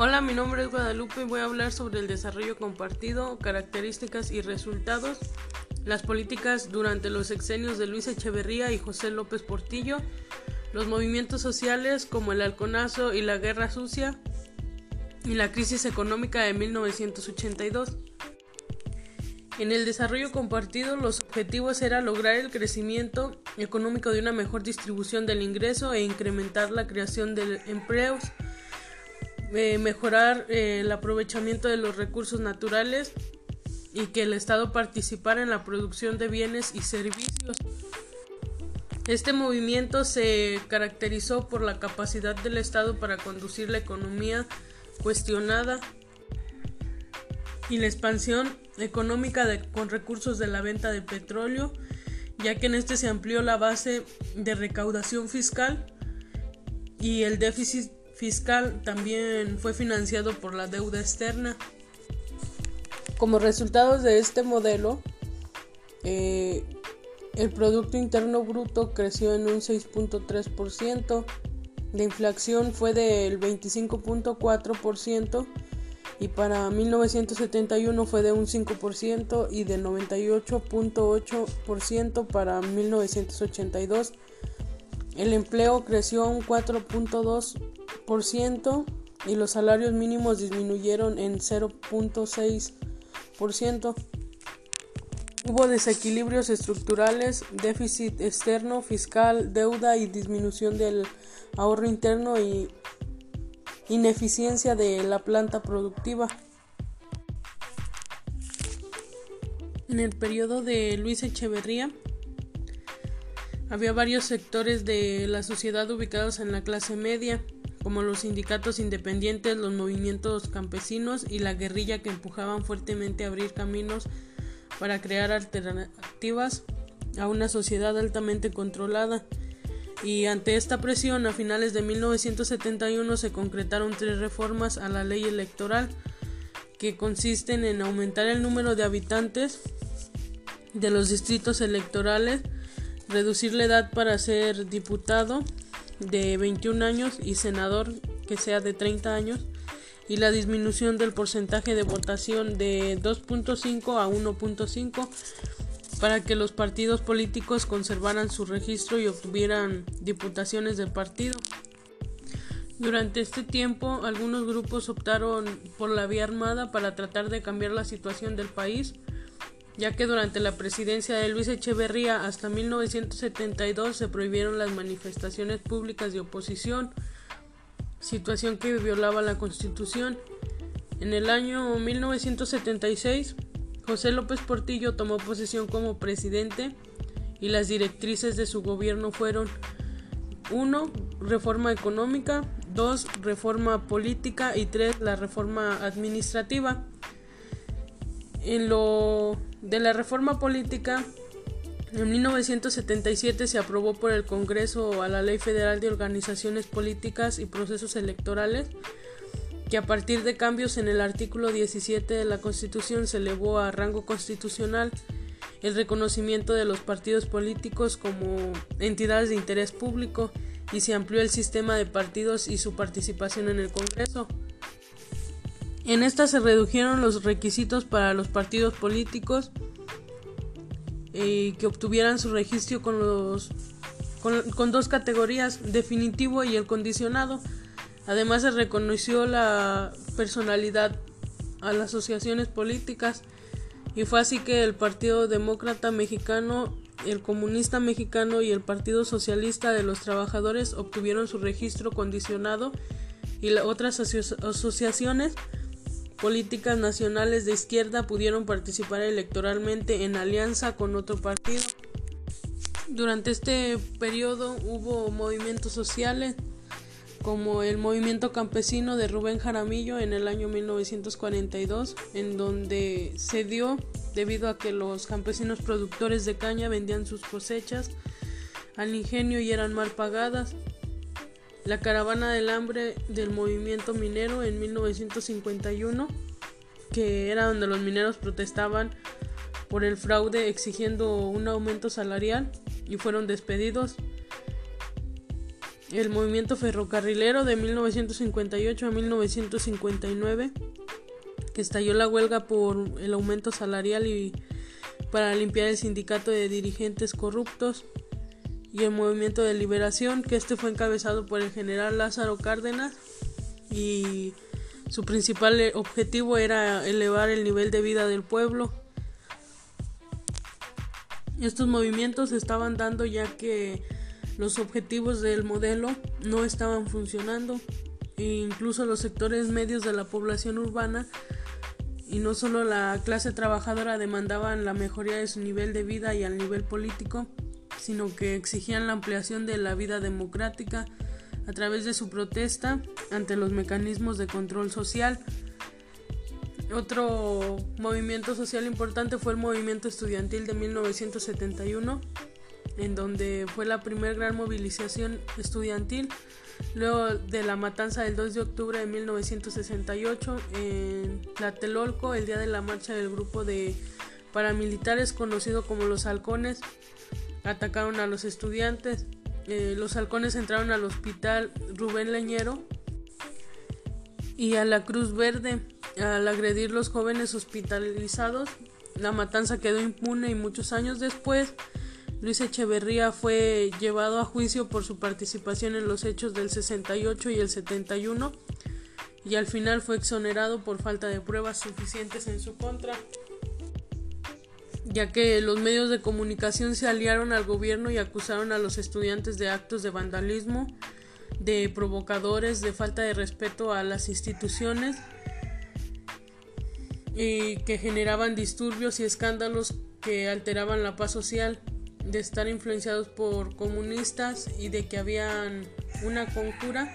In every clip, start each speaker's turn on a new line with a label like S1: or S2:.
S1: Hola, mi nombre es Guadalupe y voy a hablar sobre el desarrollo compartido, características y resultados, las políticas durante los sexenios de Luis Echeverría y José López Portillo, los movimientos sociales como el halconazo y la guerra sucia y la crisis económica de 1982. En el desarrollo compartido los objetivos eran lograr el crecimiento económico de una mejor distribución del ingreso e incrementar la creación de empleos eh, mejorar eh, el aprovechamiento de los recursos naturales y que el Estado participara en la producción de bienes y servicios. Este movimiento se caracterizó por la capacidad del Estado para conducir la economía cuestionada y la expansión económica con recursos de la venta de petróleo, ya que en este se amplió la base de recaudación fiscal y el déficit fiscal también fue financiado por la deuda externa. Como resultado de este modelo, eh, el Producto Interno Bruto creció en un 6.3%, la inflación fue del 25.4% y para 1971 fue de un 5% y de 98.8% para 1982. El empleo creció un 4.2% y los salarios mínimos disminuyeron en 0.6%. Hubo desequilibrios estructurales, déficit externo, fiscal, deuda y disminución del ahorro interno y ineficiencia de la planta productiva. En el periodo de Luis Echeverría había varios sectores de la sociedad ubicados en la clase media como los sindicatos independientes, los movimientos campesinos y la guerrilla que empujaban fuertemente a abrir caminos para crear alternativas a una sociedad altamente controlada. Y ante esta presión, a finales de 1971 se concretaron tres reformas a la ley electoral que consisten en aumentar el número de habitantes de los distritos electorales, reducir la edad para ser diputado, de 21 años y senador que sea de 30 años y la disminución del porcentaje de votación de 2.5 a 1.5 para que los partidos políticos conservaran su registro y obtuvieran diputaciones del partido. Durante este tiempo, algunos grupos optaron por la vía armada para tratar de cambiar la situación del país ya que durante la presidencia de Luis Echeverría hasta 1972 se prohibieron las manifestaciones públicas de oposición, situación que violaba la Constitución. En el año 1976, José López Portillo tomó posesión como presidente y las directrices de su gobierno fueron 1. Reforma económica, 2. Reforma política y 3. La reforma administrativa. En lo de la reforma política, en 1977 se aprobó por el Congreso a la Ley Federal de Organizaciones Políticas y Procesos Electorales, que a partir de cambios en el artículo 17 de la Constitución se elevó a rango constitucional el reconocimiento de los partidos políticos como entidades de interés público y se amplió el sistema de partidos y su participación en el Congreso. En esta se redujeron los requisitos para los partidos políticos eh, que obtuvieran su registro con, los, con, dos categorías, definitivo y el condicionado. Además se reconoció la personalidad a las asociaciones políticas y fue así que el Partido Demócrata Mexicano, el Comunista Mexicano y el Partido Socialista de los Trabajadores obtuvieron su registro condicionado y otras asociaciones políticas nacionales de izquierda pudieron participar electoralmente en alianza con otro partido. Durante este periodo hubo movimientos sociales como el movimiento campesino de Rubén Jaramillo en el año 1942, en donde se dio debido a que los campesinos productores de caña vendían sus cosechas al ingenio y eran mal pagadas. La caravana del hambre del movimiento minero en 1951, que era donde los mineros protestaban por el fraude exigiendo un aumento salarial y fueron despedidos. el movimiento ferrocarrilero de 1958 a 1959, que estalló la huelga por el aumento salarial y para limpiar el sindicato de dirigentes corruptos, y el movimiento de liberación, que este fue encabezado por el general Lázaro Cárdenas y su principal objetivo era elevar el nivel de vida del pueblo. Estos movimientos estaban dando ya que los objetivos del modelo no estaban funcionando e incluso los sectores medios de la población urbana y no solo la clase trabajadora demandaban la mejoría de su nivel de vida y al nivel político, sino que exigían la ampliación de la vida democrática a través de su protesta ante los mecanismos de control social. Otro movimiento social importante fue el movimiento estudiantil de 1971 en donde fue la primera gran movilización estudiantil, luego de la matanza del 2 de octubre de 1968 en Tlatelolco, el día de la marcha del grupo de paramilitares conocido como los halcones, atacaron a los estudiantes. Eh, los halcones entraron al hospital Rubén Leñero y a la Cruz Verde al agredir los jóvenes hospitalizados. La matanza quedó impune y muchos años después Luis Echeverría fue llevado a juicio por su participación en los hechos del 68 y el 71 y al final fue exonerado por falta de pruebas suficientes en su contra, ya que los medios de comunicación se aliaron al gobierno y acusaron a los estudiantes de actos de vandalismo, de provocadores, de falta de respeto a las instituciones y que generaban disturbios y escándalos que alteraban la paz social de estar influenciados por comunistas y de que habían una conjura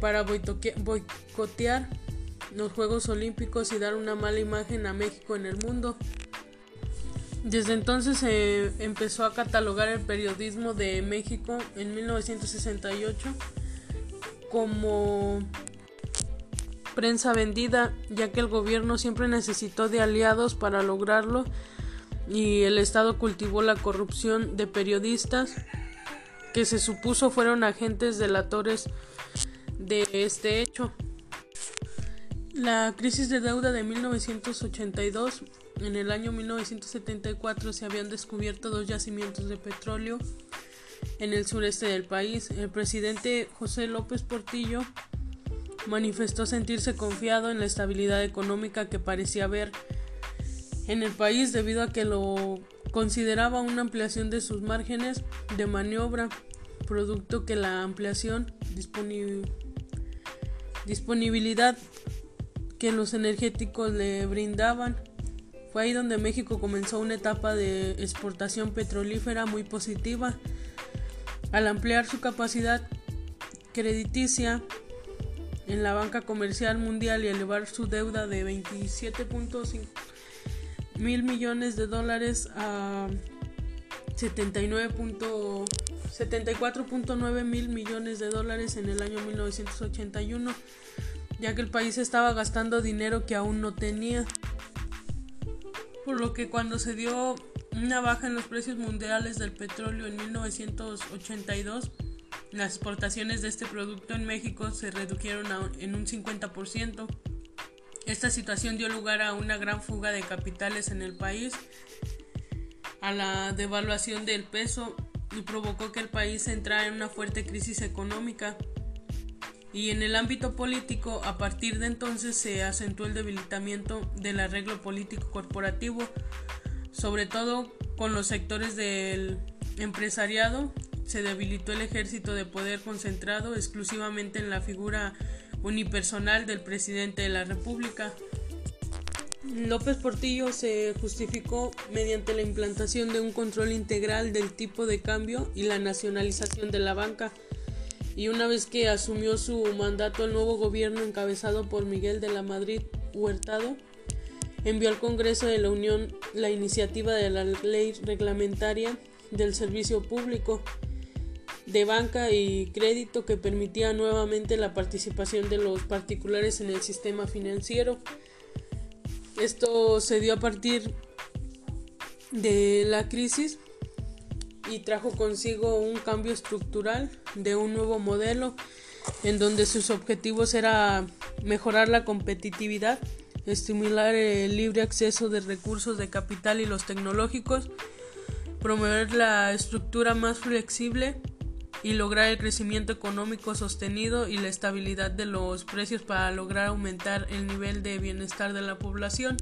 S1: para boicotear los Juegos Olímpicos y dar una mala imagen a México en el mundo. Desde entonces se empezó a catalogar el periodismo de México en 1968 como prensa vendida, ya que el gobierno siempre necesitó de aliados para lograrlo y el Estado cultivó la corrupción de periodistas que se supuso fueron agentes delatores de este hecho. La crisis de deuda de 1982, en el año 1974 se habían descubierto dos yacimientos de petróleo en el sureste del país. El presidente José López Portillo manifestó sentirse confiado en la estabilidad económica que parecía haber en el país debido a que lo consideraba una ampliación de sus márgenes de maniobra, producto que la ampliación disponibilidad que los energéticos le brindaban. Fue ahí donde México comenzó una etapa de exportación petrolífera muy positiva. Al ampliar su capacidad crediticia en la banca comercial mundial y elevar su deuda de 27.5 mil millones de dólares a 74.9 mil millones de dólares en el año 1981, ya que el país estaba gastando dinero que aún no tenía. Por lo que cuando se dio una baja en los precios mundiales del petróleo en 1982, las exportaciones de este producto en México se redujeron en un 50%. Esta situación dio lugar a una gran fuga de capitales en el país, a la devaluación del peso y provocó que el país entrara en una fuerte crisis económica. Y en el ámbito político, a partir de entonces se acentuó el debilitamiento del arreglo político corporativo, sobre todo con los sectores del empresariado, se debilitó el ejército de poder concentrado exclusivamente en la figura unipersonal del presidente de la República. López Portillo se justificó mediante la implantación de un control integral del tipo de cambio y la nacionalización de la banca. Y una vez que asumió su mandato el nuevo gobierno encabezado por Miguel de la Madrid Huertado, envió al Congreso de la Unión la iniciativa de la ley reglamentaria del servicio público de banca y crédito que permitía nuevamente la participación de los particulares en el sistema financiero. Esto se dio a partir de la crisis y trajo consigo un cambio estructural de un nuevo modelo en donde sus objetivos era mejorar la competitividad, estimular el libre acceso de recursos de capital y los tecnológicos, promover la estructura más flexible y lograr el crecimiento económico sostenido y la estabilidad de los precios para lograr aumentar el nivel de bienestar de la población.